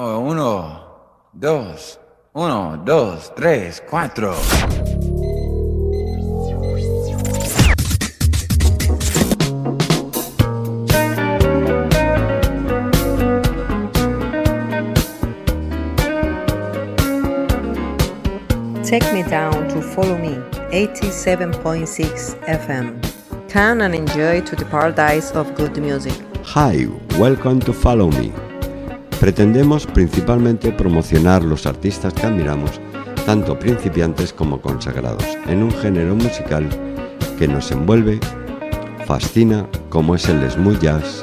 Oh, uno, dos, uno, dos, tres, cuatro. Take me down to follow me, 87.6 FM. Come and enjoy to the paradise of good music. Hi, welcome to Follow Me. Pretendemos principalmente promocionar los artistas que admiramos, tanto principiantes como consagrados, en un género musical que nos envuelve, fascina, como es el smooth jazz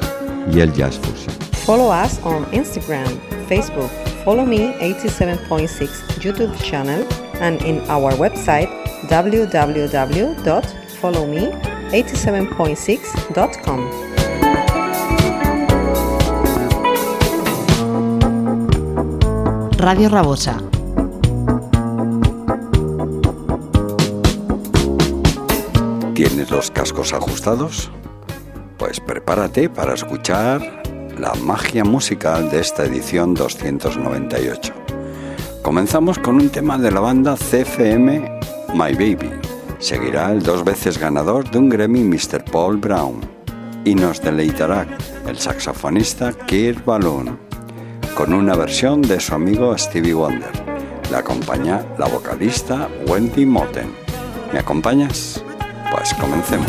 y el jazz fusion. Follow us on Instagram, Facebook, Follow Me 87.6 YouTube channel and in our website www.followme87.6.com. Radio Rabosa. ¿Tienes los cascos ajustados? Pues prepárate para escuchar la magia musical de esta edición 298. Comenzamos con un tema de la banda CFM My Baby. Seguirá el dos veces ganador de un Grammy Mr. Paul Brown. Y nos deleitará el saxofonista Kirk Balloon con una versión de su amigo Stevie Wonder. Le acompaña la vocalista Wendy Moten. ¿Me acompañas? Pues comencemos.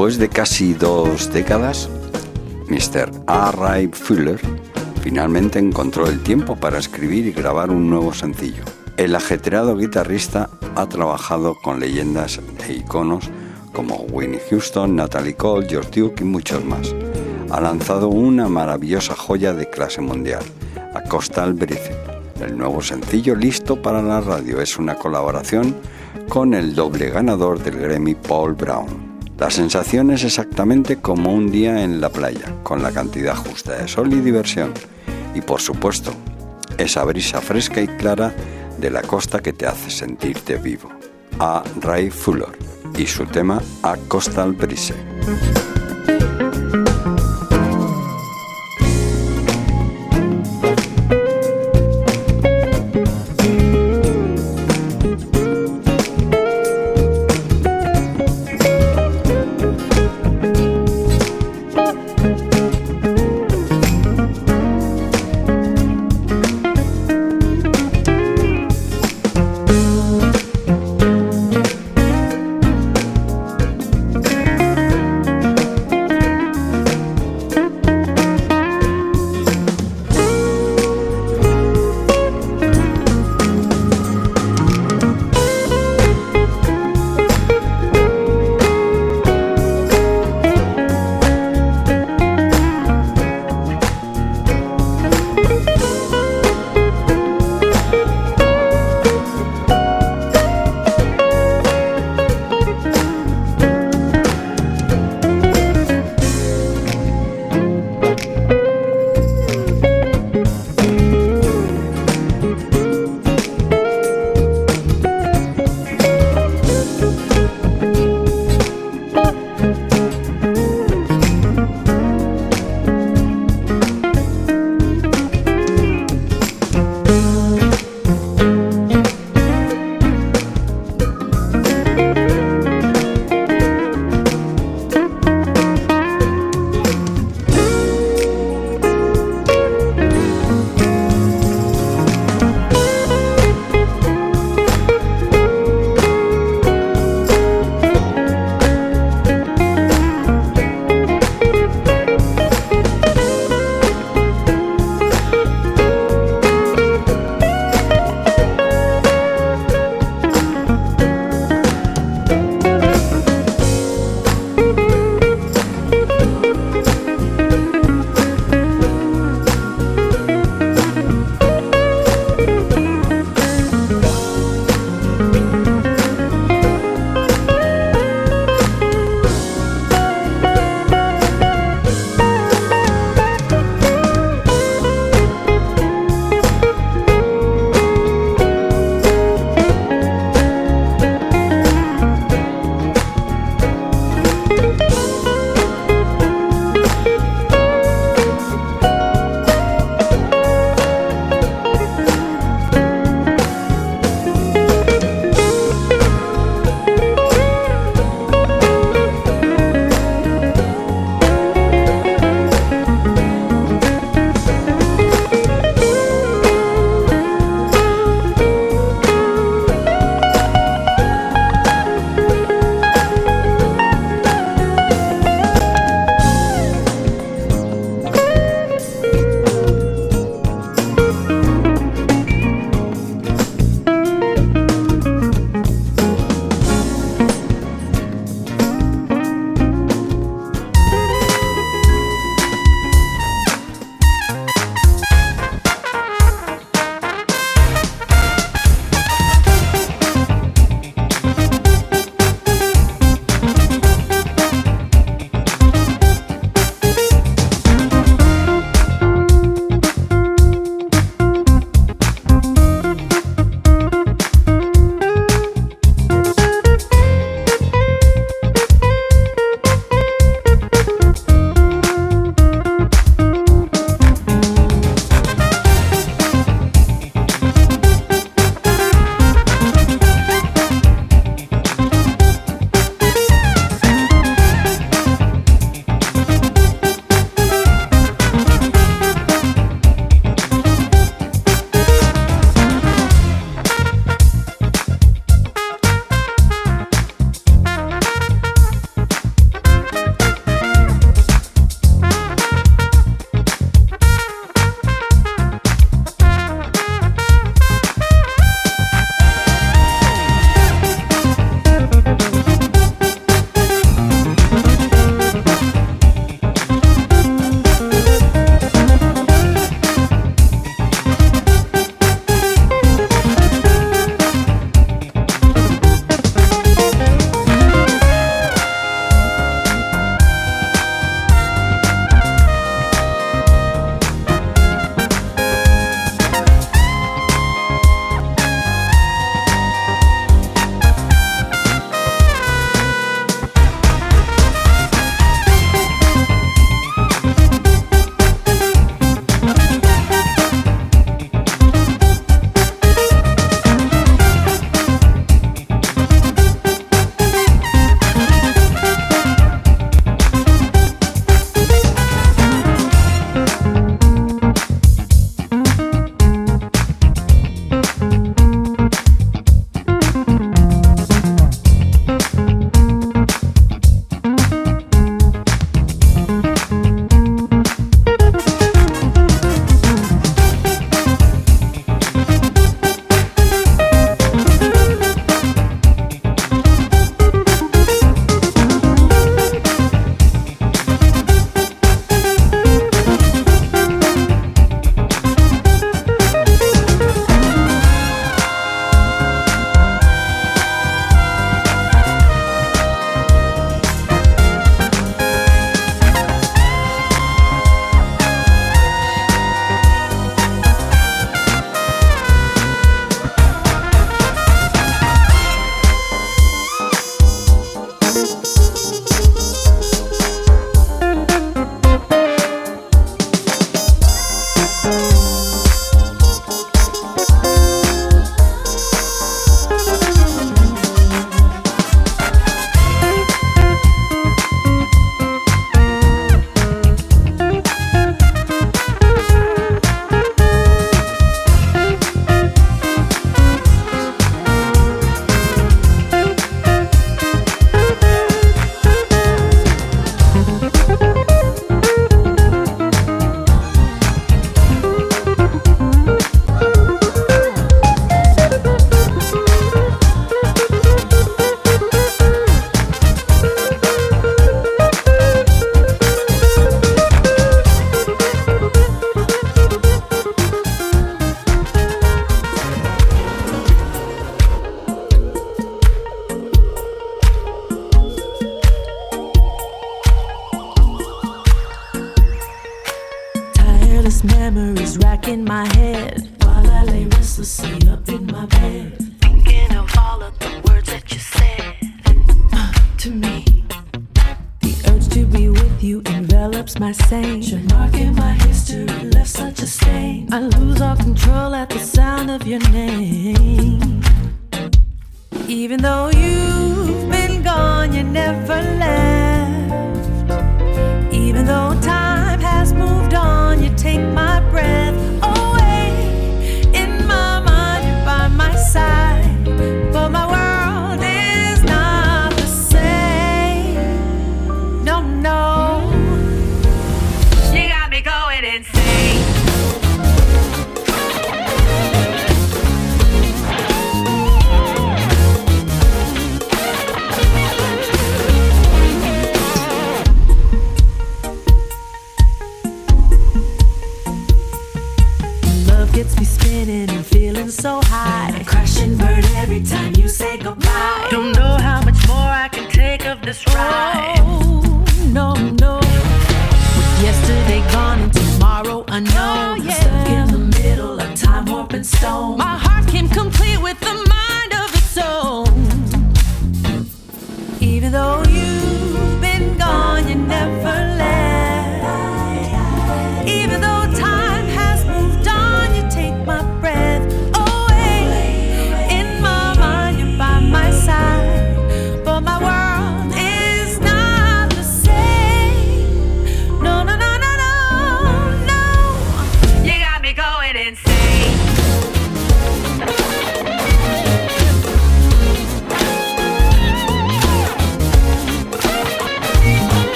Después de casi dos décadas, Mr. A. Fuller finalmente encontró el tiempo para escribir y grabar un nuevo sencillo. El ajetreado guitarrista ha trabajado con leyendas e iconos como Winnie Houston, Natalie Cole, George Duke y muchos más. Ha lanzado una maravillosa joya de clase mundial, A Coastal Breeze. El nuevo sencillo listo para la radio es una colaboración con el doble ganador del Grammy Paul Brown. La sensación es exactamente como un día en la playa, con la cantidad justa de sol y diversión. Y por supuesto, esa brisa fresca y clara de la costa que te hace sentirte vivo. A Ray Fuller y su tema A Coastal Breeze.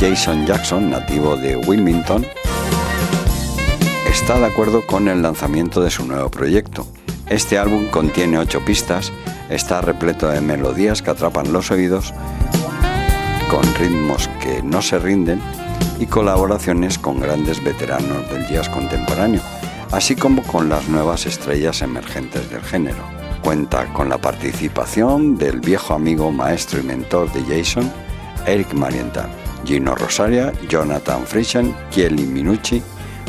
Jason Jackson, nativo de Wilmington, está de acuerdo con el lanzamiento de su nuevo proyecto. Este álbum contiene ocho pistas, está repleto de melodías que atrapan los oídos, con ritmos que no se rinden y colaboraciones con grandes veteranos del jazz contemporáneo, así como con las nuevas estrellas emergentes del género. Cuenta con la participación del viejo amigo, maestro y mentor de Jason, Eric Marienthal. Gino Rosaria, Jonathan Frisian, Kelly Minucci,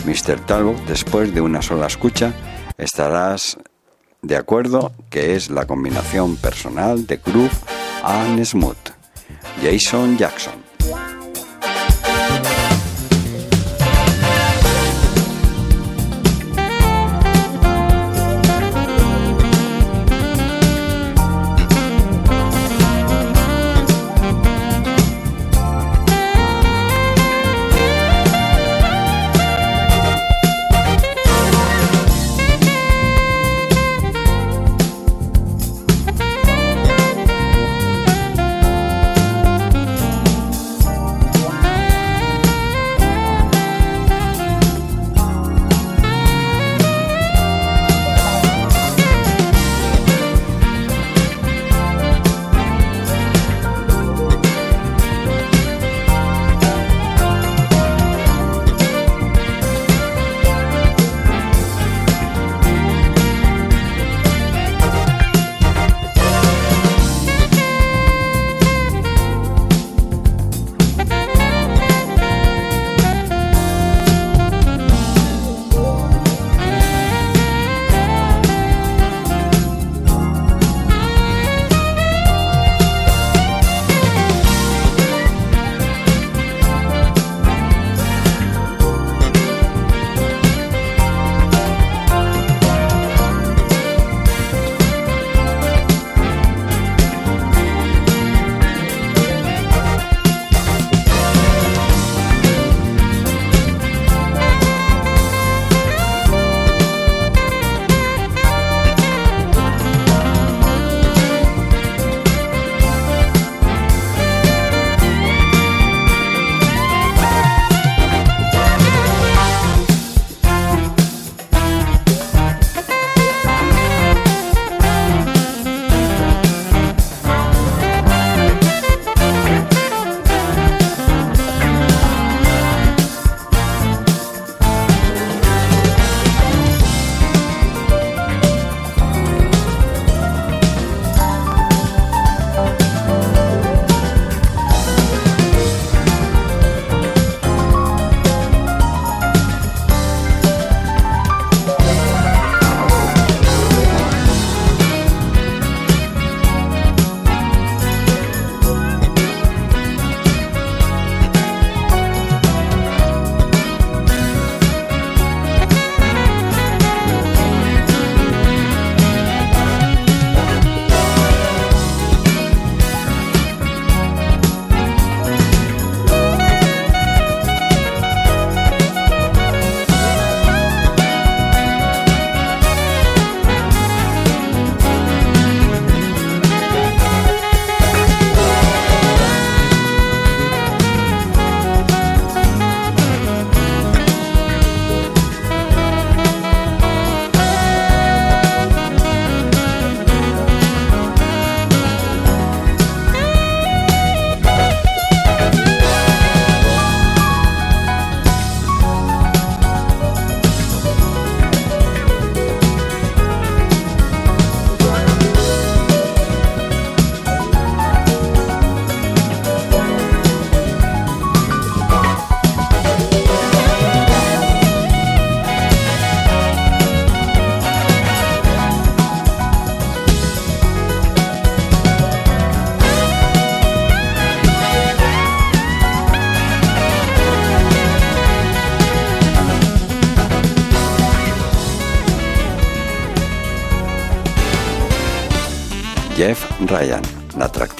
Mr. Talbot. después de una sola escucha, estarás de acuerdo que es la combinación personal de Groove and Smooth. Jason Jackson.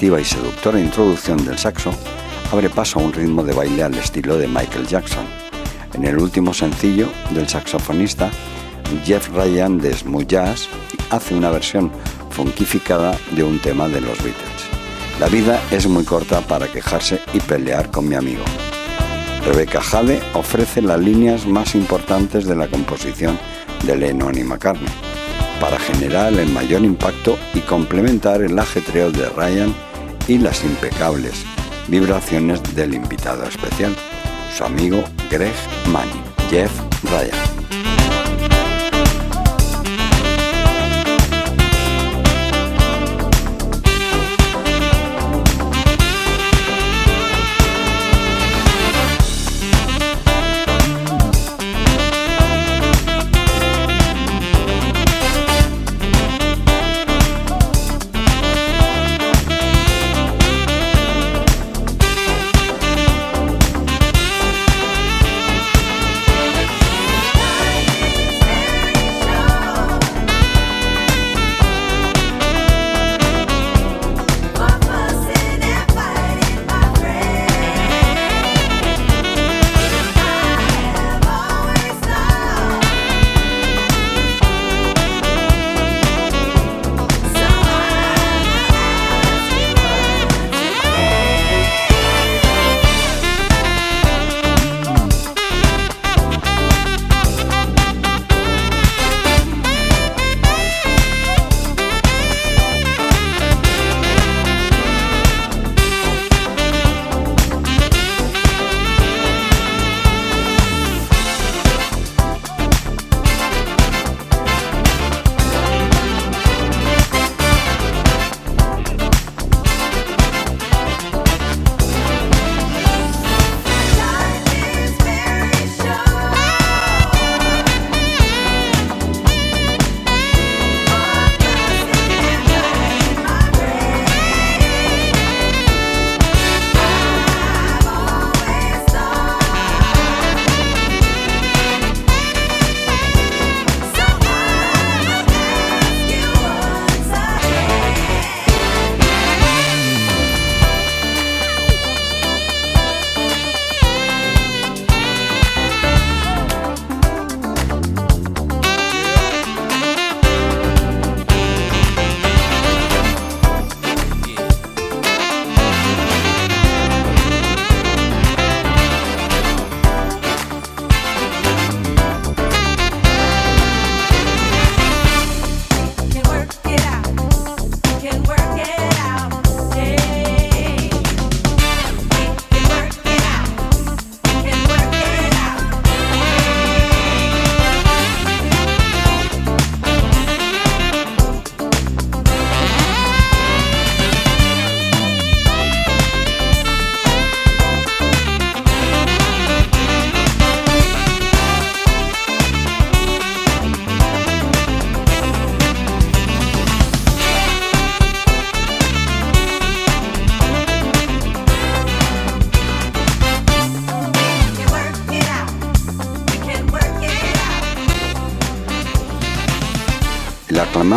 Y seductora introducción del saxo abre paso a un ritmo de baile al estilo de Michael Jackson. En el último sencillo del saxofonista, Jeff Ryan de Smooth Jazz hace una versión funkificada de un tema de los Beatles. La vida es muy corta para quejarse y pelear con mi amigo. Rebecca Jade ofrece las líneas más importantes de la composición de Lennon y McCartney para generar el mayor impacto y complementar el ajetreo de Ryan y las impecables vibraciones del invitado especial, su amigo Greg Manning, Jeff Ryan.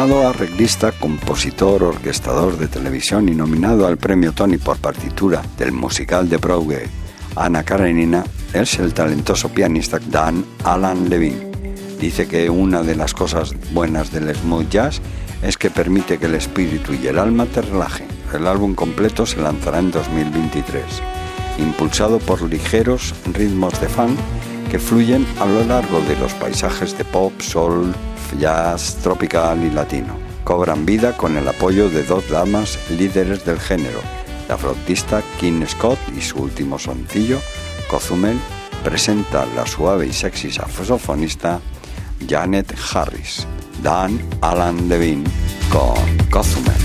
Arreglista, compositor, orquestador de televisión y nominado al premio Tony por partitura del musical de Broadway Ana Karenina, es el talentoso pianista Dan Alan Levine. Dice que una de las cosas buenas del smooth jazz es que permite que el espíritu y el alma te relajen. El álbum completo se lanzará en 2023, impulsado por ligeros ritmos de fan que fluyen a lo largo de los paisajes de pop, soul, jazz, tropical y latino. Cobran vida con el apoyo de dos damas líderes del género, la flautista Kim Scott y su último sencillo, Cozumel, presenta la suave y sexy saxofonista Janet Harris, Dan Alan Levine con Cozumel.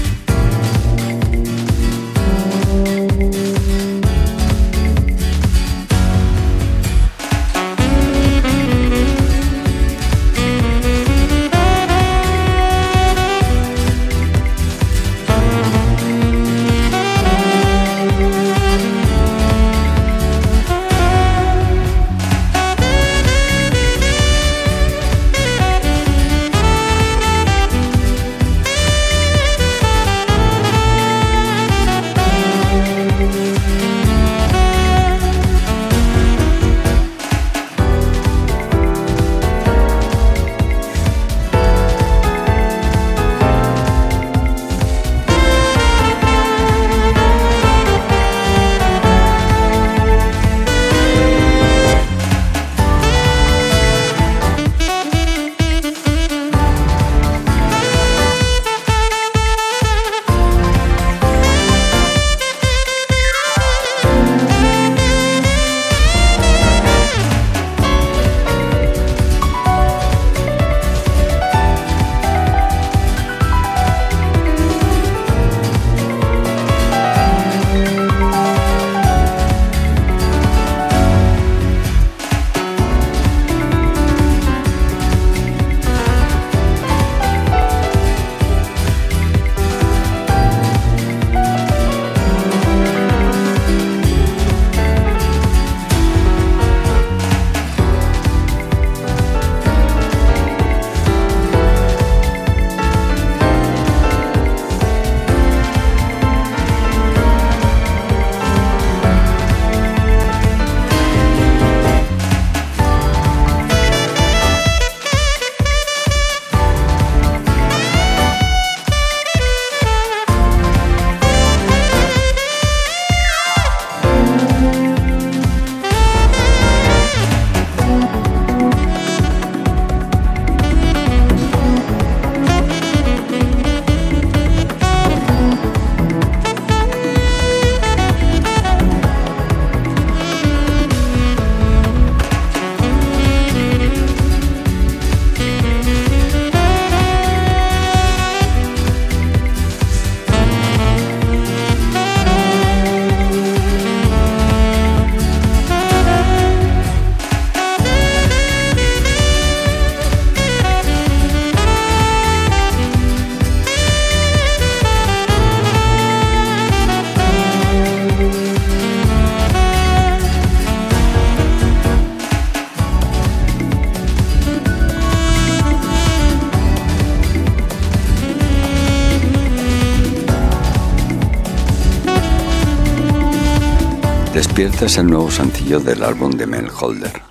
Despierta es el nuevo sencillo del álbum de Mel Holder.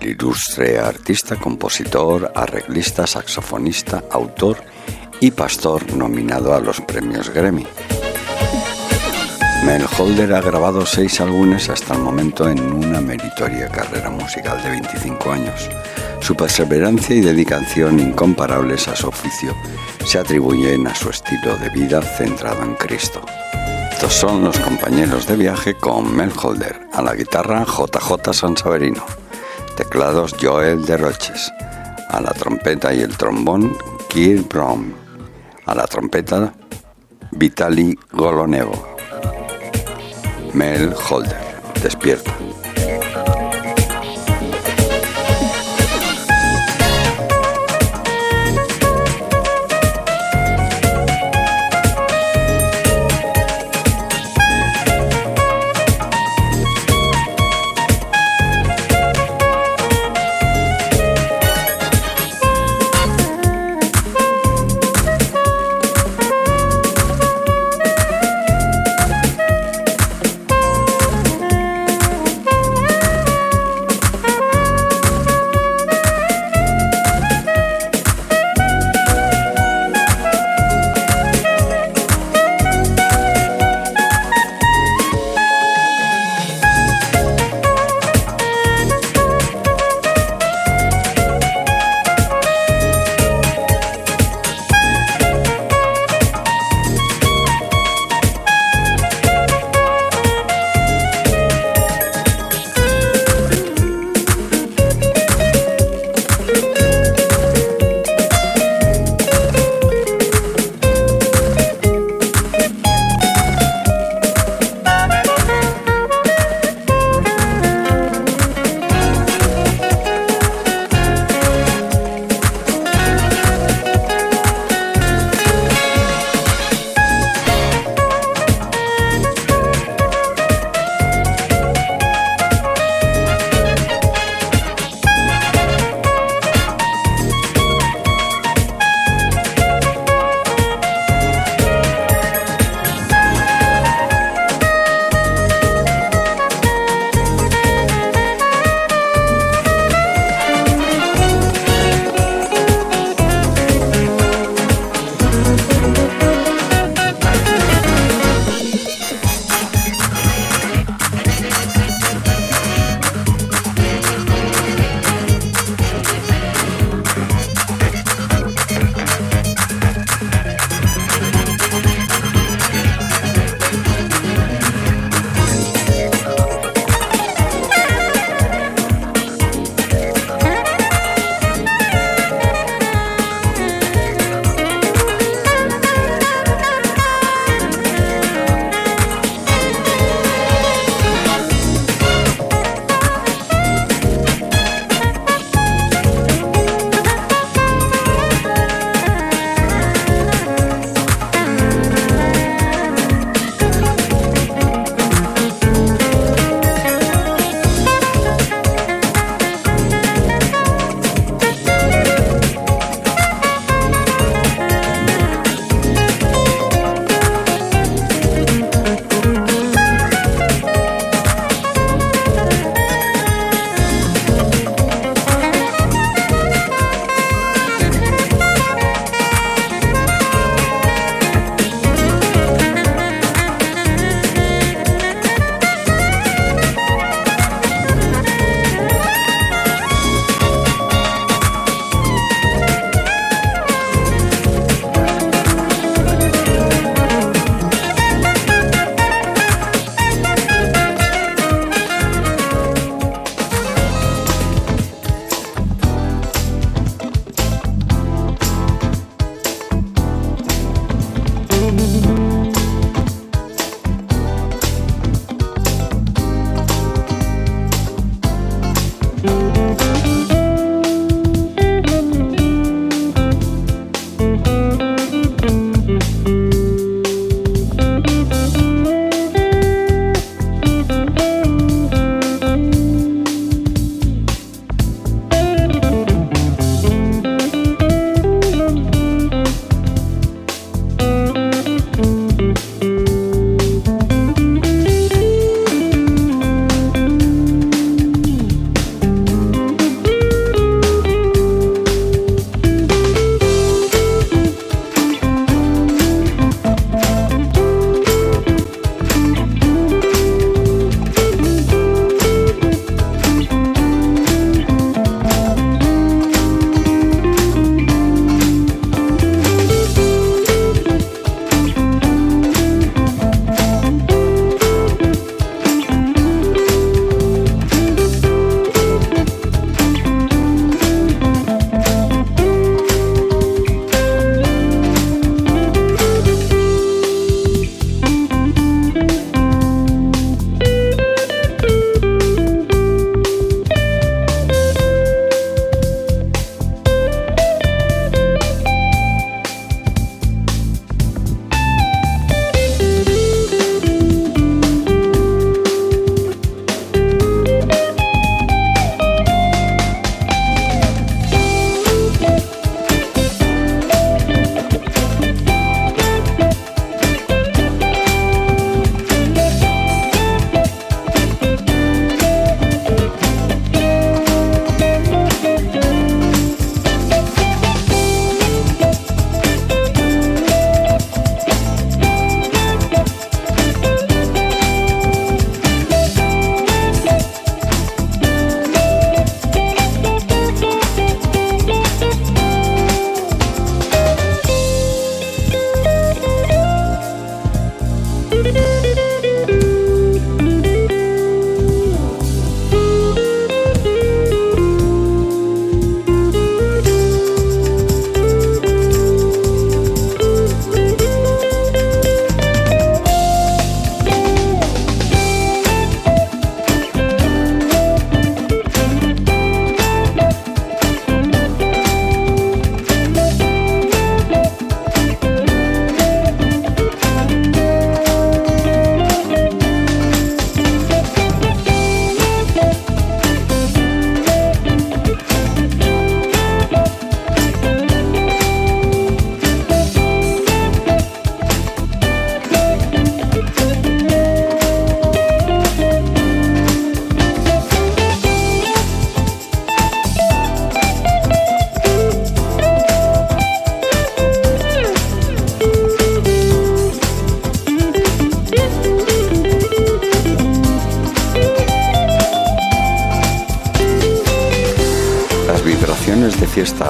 El ilustre artista, compositor, arreglista, saxofonista, autor y pastor nominado a los premios Grammy. Mel Holder ha grabado seis álbumes hasta el momento en una meritoria carrera musical de 25 años. Su perseverancia y dedicación incomparables a su oficio se atribuyen a su estilo de vida centrado en Cristo. Estos son los compañeros de viaje con Mel Holder, a la guitarra JJ Sansaverino, teclados Joel de Roches, a la trompeta y el trombón Kirk Brom, a la trompeta Vitali Golonevo. Mel Holder, despierta.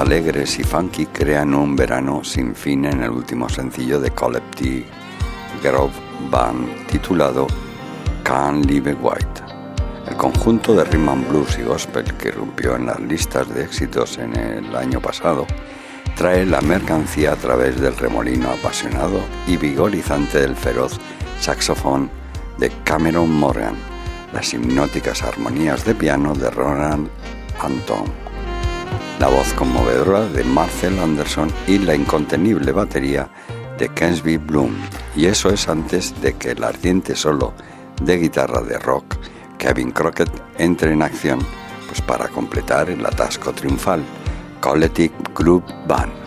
Alegres y funky crean un verano sin fin en el último sencillo de Collective Grove Band titulado Can't Live White. El conjunto de rhythm blues y gospel que rompió en las listas de éxitos en el año pasado trae la mercancía a través del remolino apasionado y vigorizante del feroz saxofón de Cameron Morgan, las hipnóticas armonías de piano de Roland Anton, la voz conmovedora de Marcel Anderson y la incontenible batería de Kensby Bloom. Y eso es antes de que el ardiente solo de guitarra de rock Kevin Crockett entre en acción pues para completar el atasco triunfal Collective Group Band.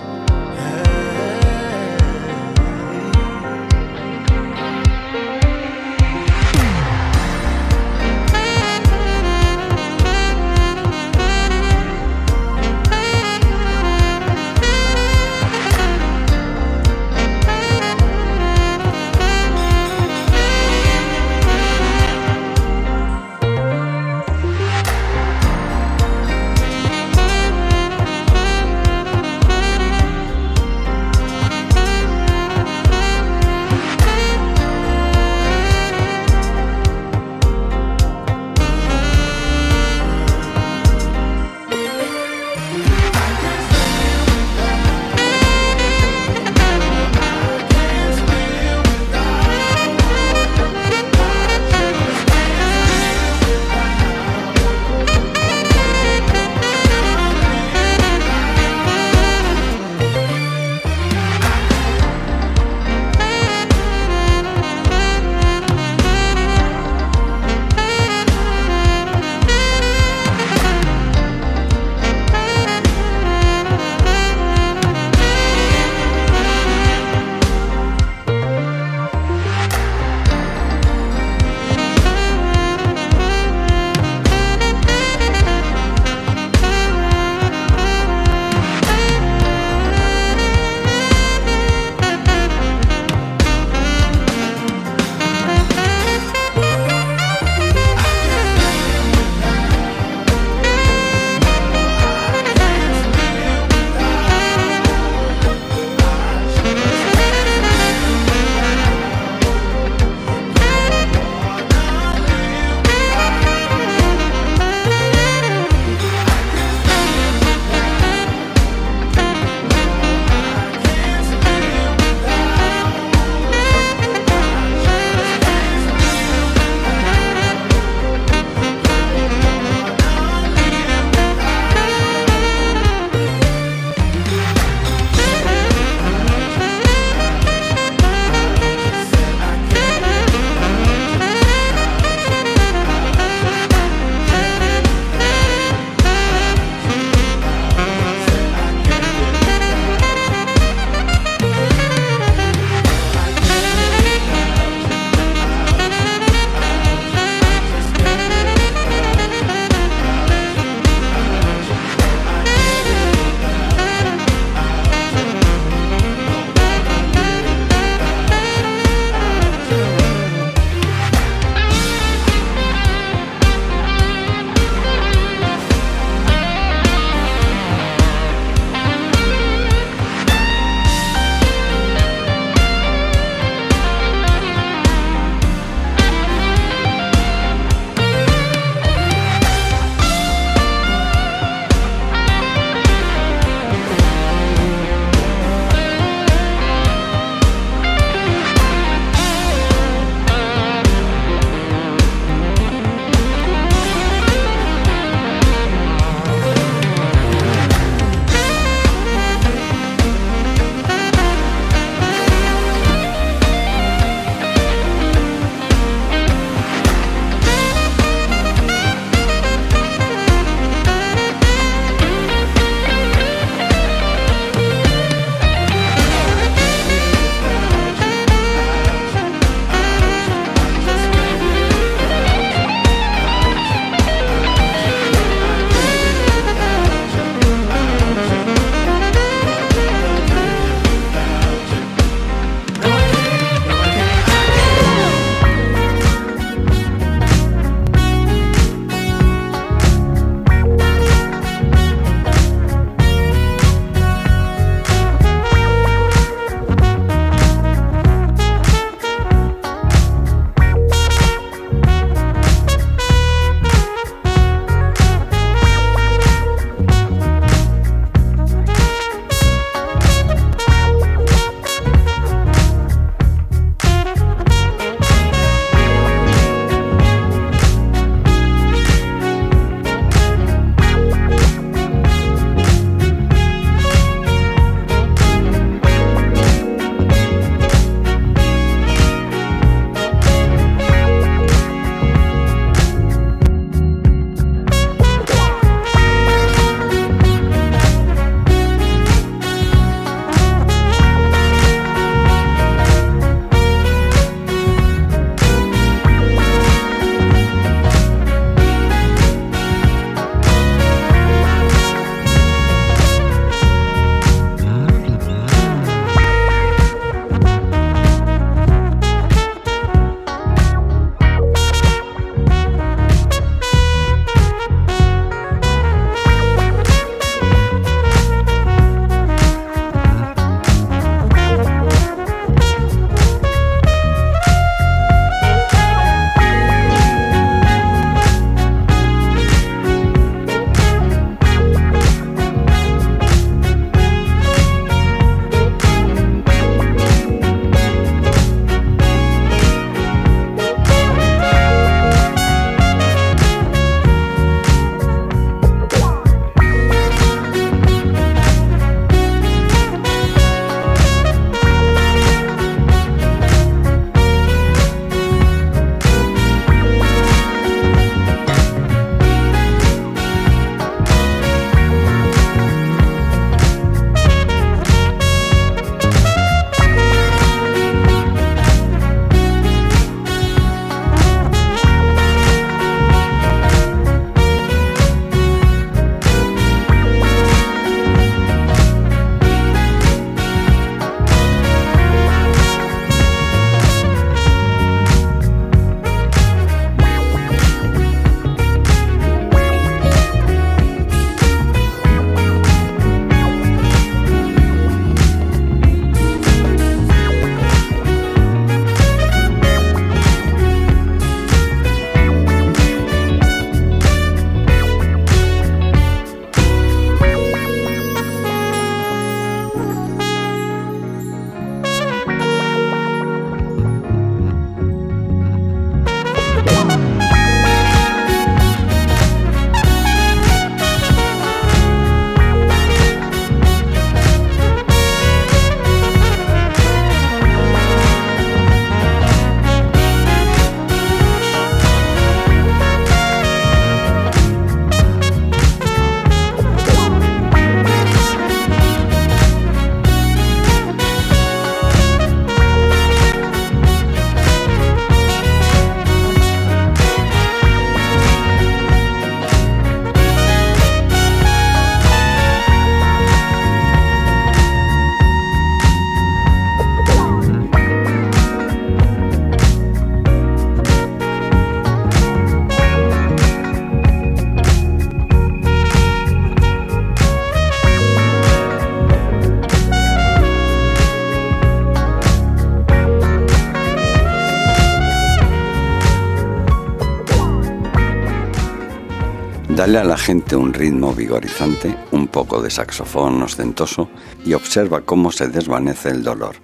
Dale a la gente un ritmo vigorizante, un poco de saxofón ostentoso y observa cómo se desvanece el dolor.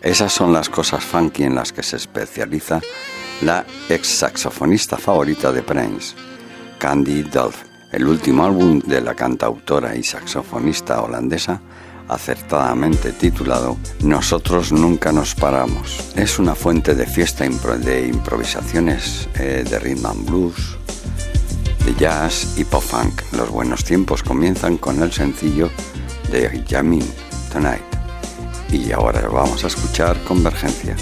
Esas son las cosas funky en las que se especializa la ex saxofonista favorita de Prince, Candy Dolph. El último álbum de la cantautora y saxofonista holandesa, acertadamente titulado Nosotros nunca nos paramos. Es una fuente de fiesta de improvisaciones eh, de rhythm and blues, de jazz y pop funk. Los buenos tiempos comienzan con el sencillo de Jamin Tonight. Y ahora vamos a escuchar Convergencia,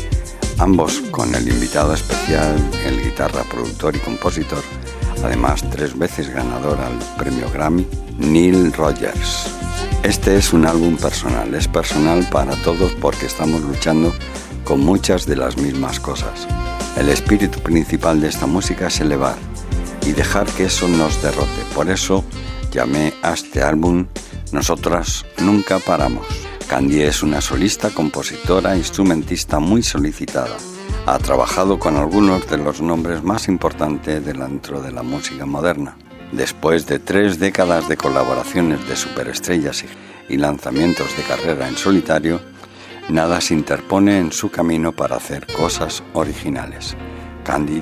ambos con el invitado especial, el guitarra, productor y compositor, además tres veces ganador al premio Grammy, Neil Rogers. Este es un álbum personal, es personal para todos porque estamos luchando con muchas de las mismas cosas. El espíritu principal de esta música es elevar, y dejar que eso nos derrote. Por eso llamé a este álbum Nosotras Nunca Paramos. Candy es una solista, compositora, instrumentista muy solicitada. Ha trabajado con algunos de los nombres más importantes dentro de la música moderna. Después de tres décadas de colaboraciones de superestrellas y lanzamientos de carrera en solitario, nada se interpone en su camino para hacer cosas originales. Candy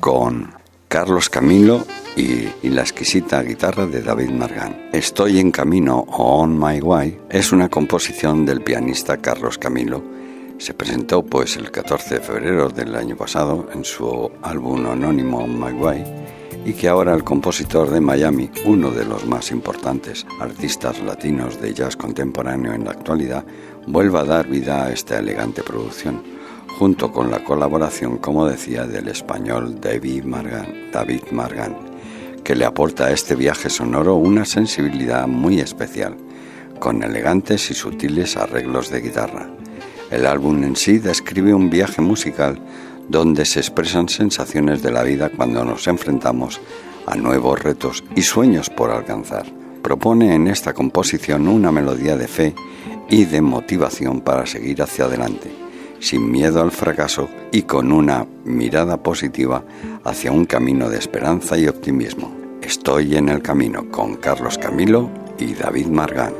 Con Carlos Camilo y, la exquisita guitarra de David Margan. Estoy en camino On My Way es una composición del pianista Carlos Camilo. Se presentó pues el 14 de febrero del año pasado en su álbum anónimo On My Way y que ahora el compositor de Miami, uno de los más importantes artistas latinos de jazz contemporáneo en la actualidad, vuelva a dar vida a esta elegante producción junto con la colaboración, como decía, del español David Margan, que le aporta a este viaje sonoro una sensibilidad muy especial, con elegantes y sutiles arreglos de guitarra. El álbum en sí describe un viaje musical donde se expresan sensaciones de la vida cuando nos enfrentamos a nuevos retos y sueños por alcanzar. Propone en esta composición una melodía de fe y de motivación para seguir hacia adelante, sin miedo al fracaso y con una mirada positiva hacia un camino de esperanza y optimismo. Estoy en el camino con Carlos Camilo y David Margán.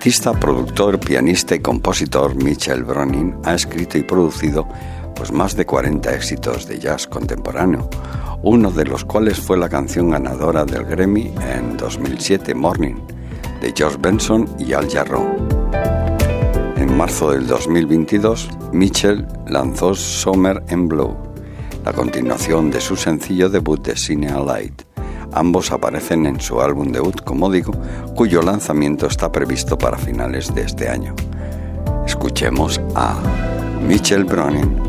Artista, productor, pianista y compositor Michel Bronin ha escrito y producido pues, más de 40 éxitos de jazz contemporáneo, uno de los cuales fue la canción ganadora del Grammy en 2007, Morning, de George Benson y Al Jarreau. En marzo del 2022, Mitchell lanzó Summer and Blue, la continuación de su sencillo debut de Cine Light, Ambos aparecen en su álbum debut, como digo, cuyo lanzamiento está previsto para finales de este año. Escuchemos a Mitchell Browning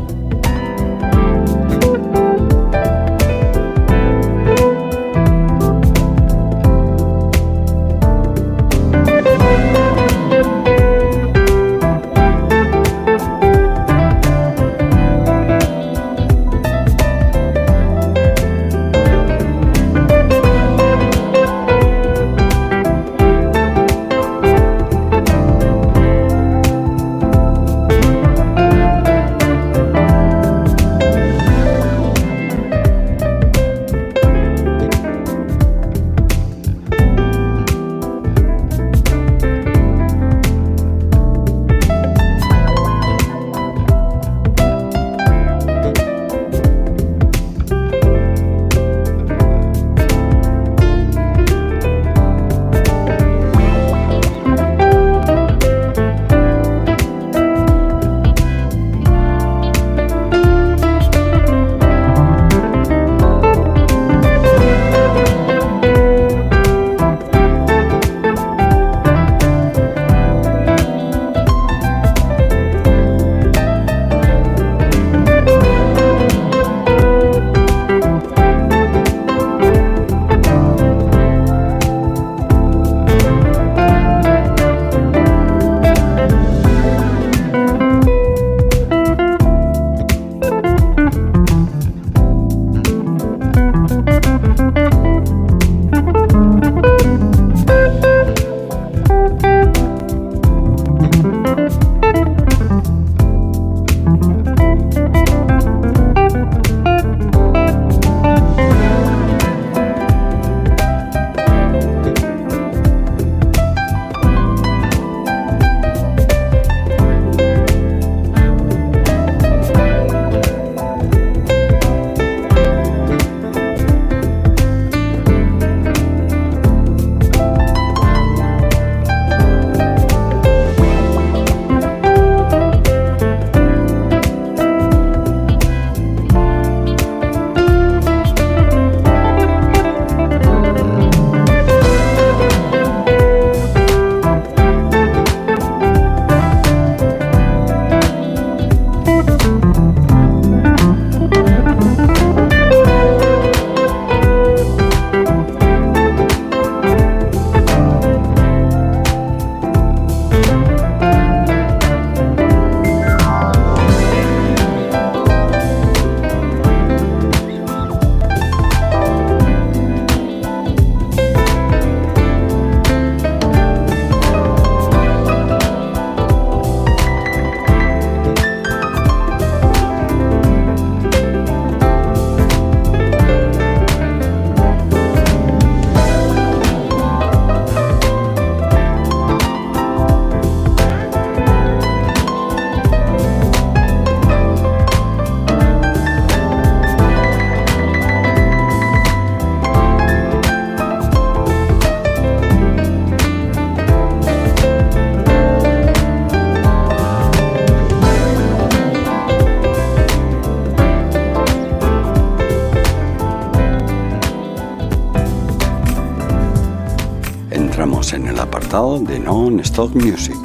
de Non-Stop Music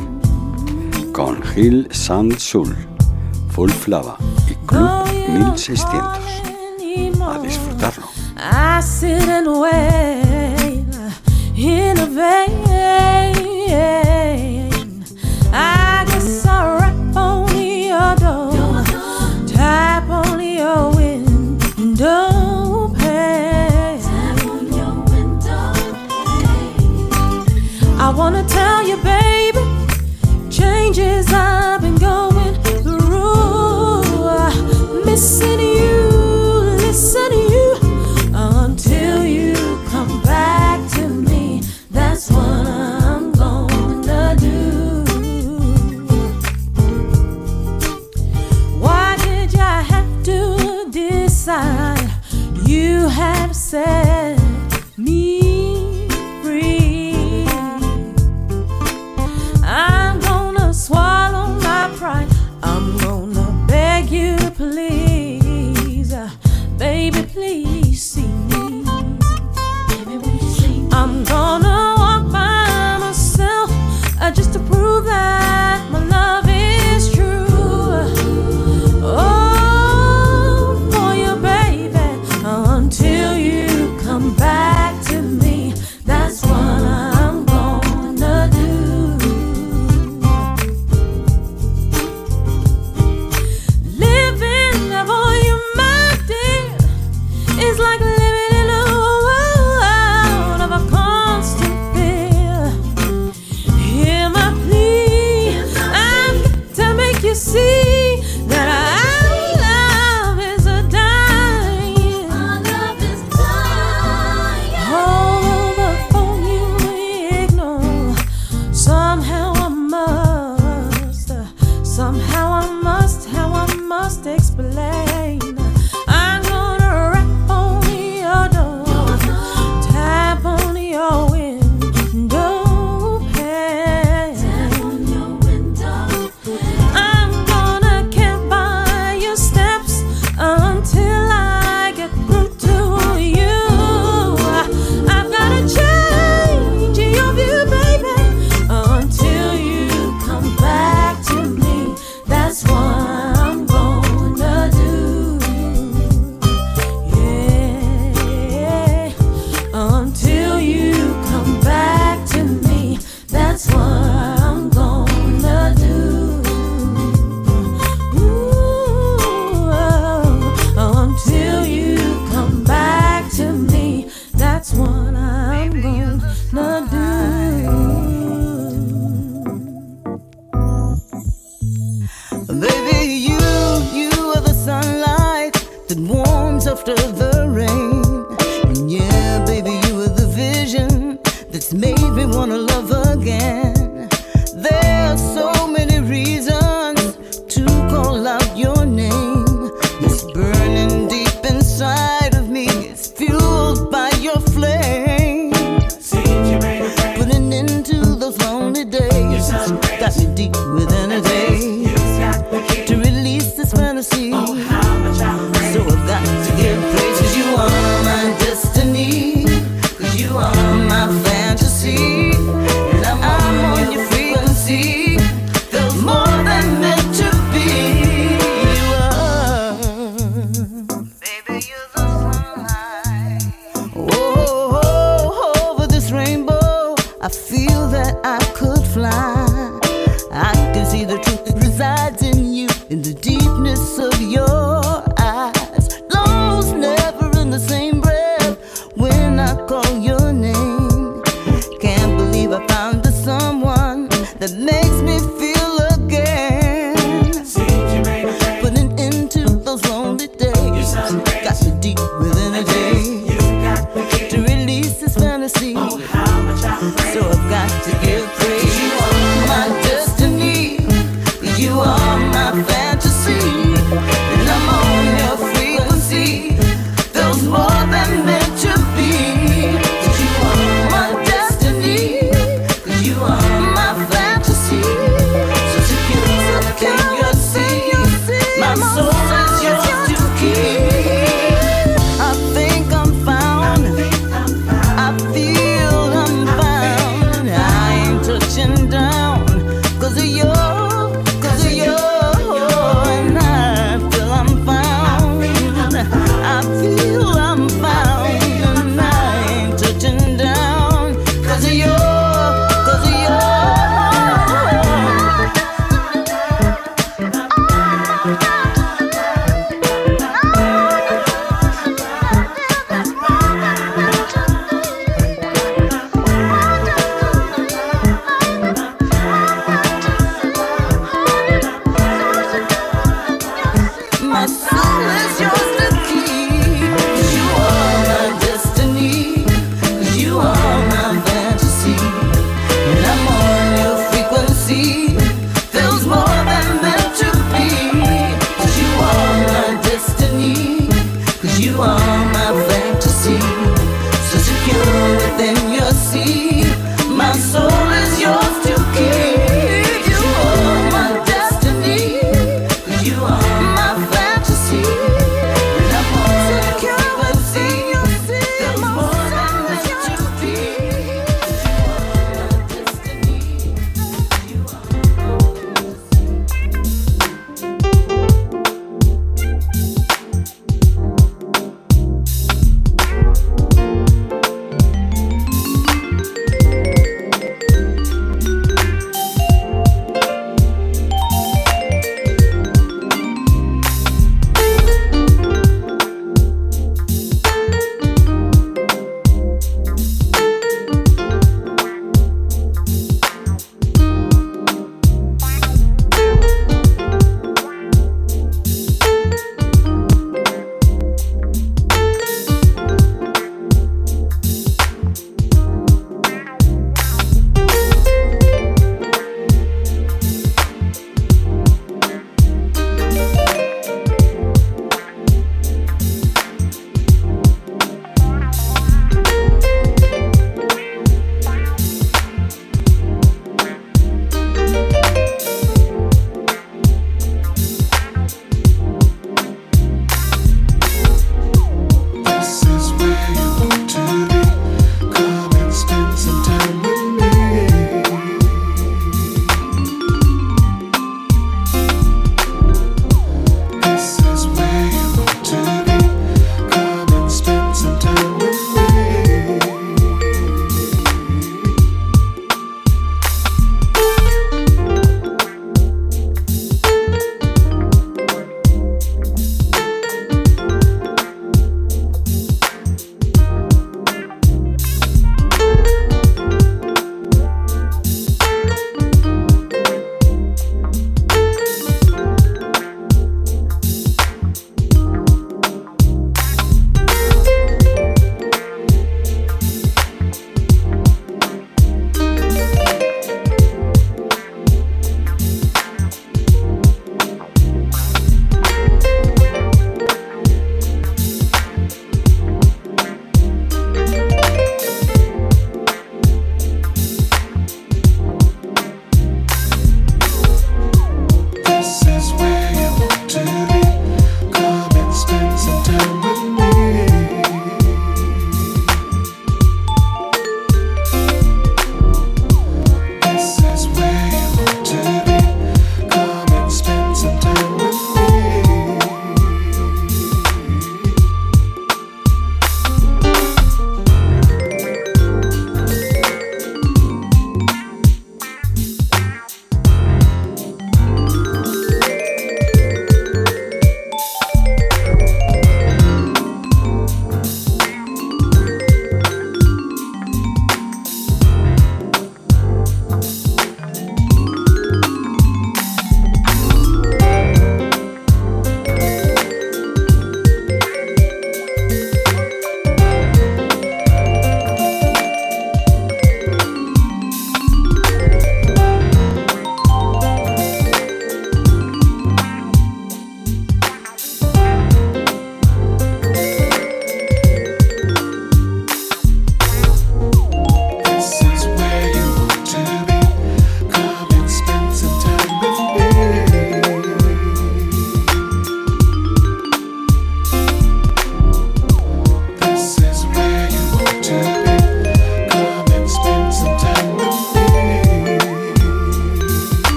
con Gil Sand Sul, Full Flava y Club 1600. A disfrutarlo. storms after the rain. And yeah, baby, you were the vision that's made me wanna love.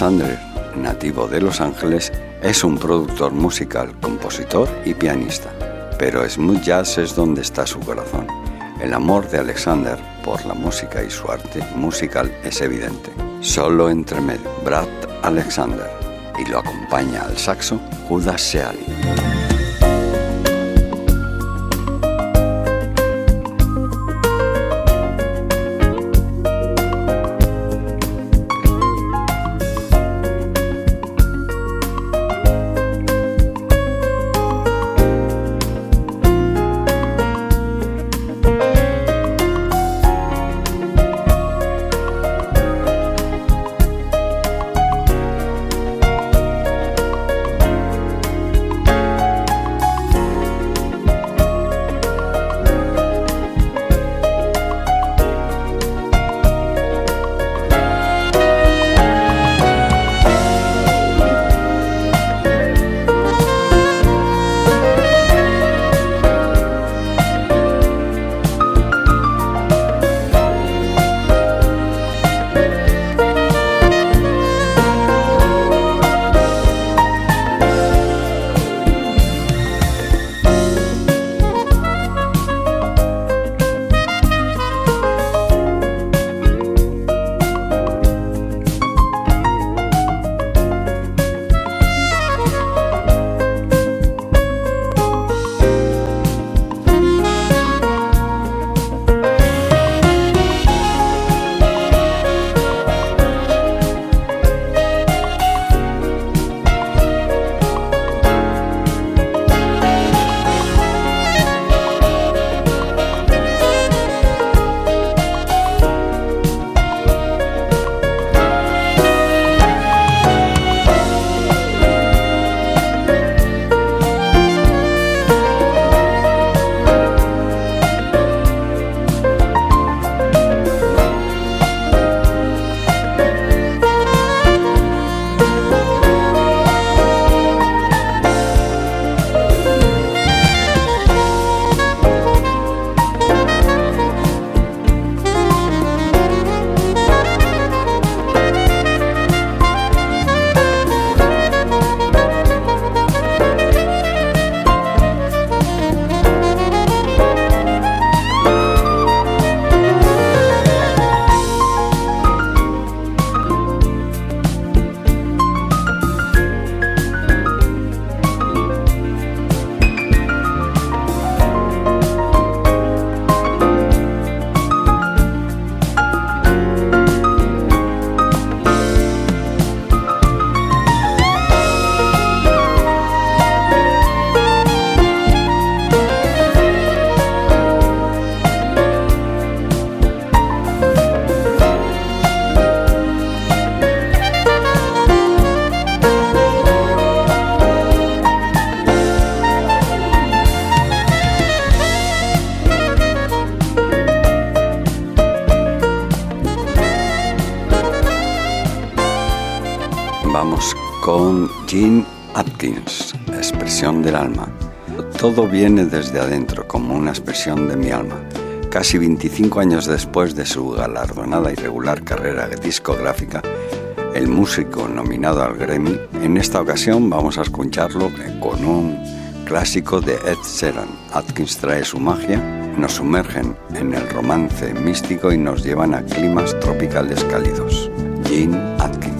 Alexander, nativo de Los Ángeles, es un productor musical, compositor y pianista, pero smooth jazz es donde está su corazón. El amor de Alexander por la música y su arte musical es evidente. Solo entre Brad Alexander y lo acompaña al saxo Judas Seali. Viene desde adentro, como una expresión de mi alma. Casi 25 años después de su galardonada y regular carrera discográfica, el músico nominado al Grammy, en esta ocasión vamos a escucharlo con un clásico de Ed Sheeran. Atkins trae su magia, nos sumergen en el romance místico y nos llevan a climas tropicales cálidos. Gene Atkins.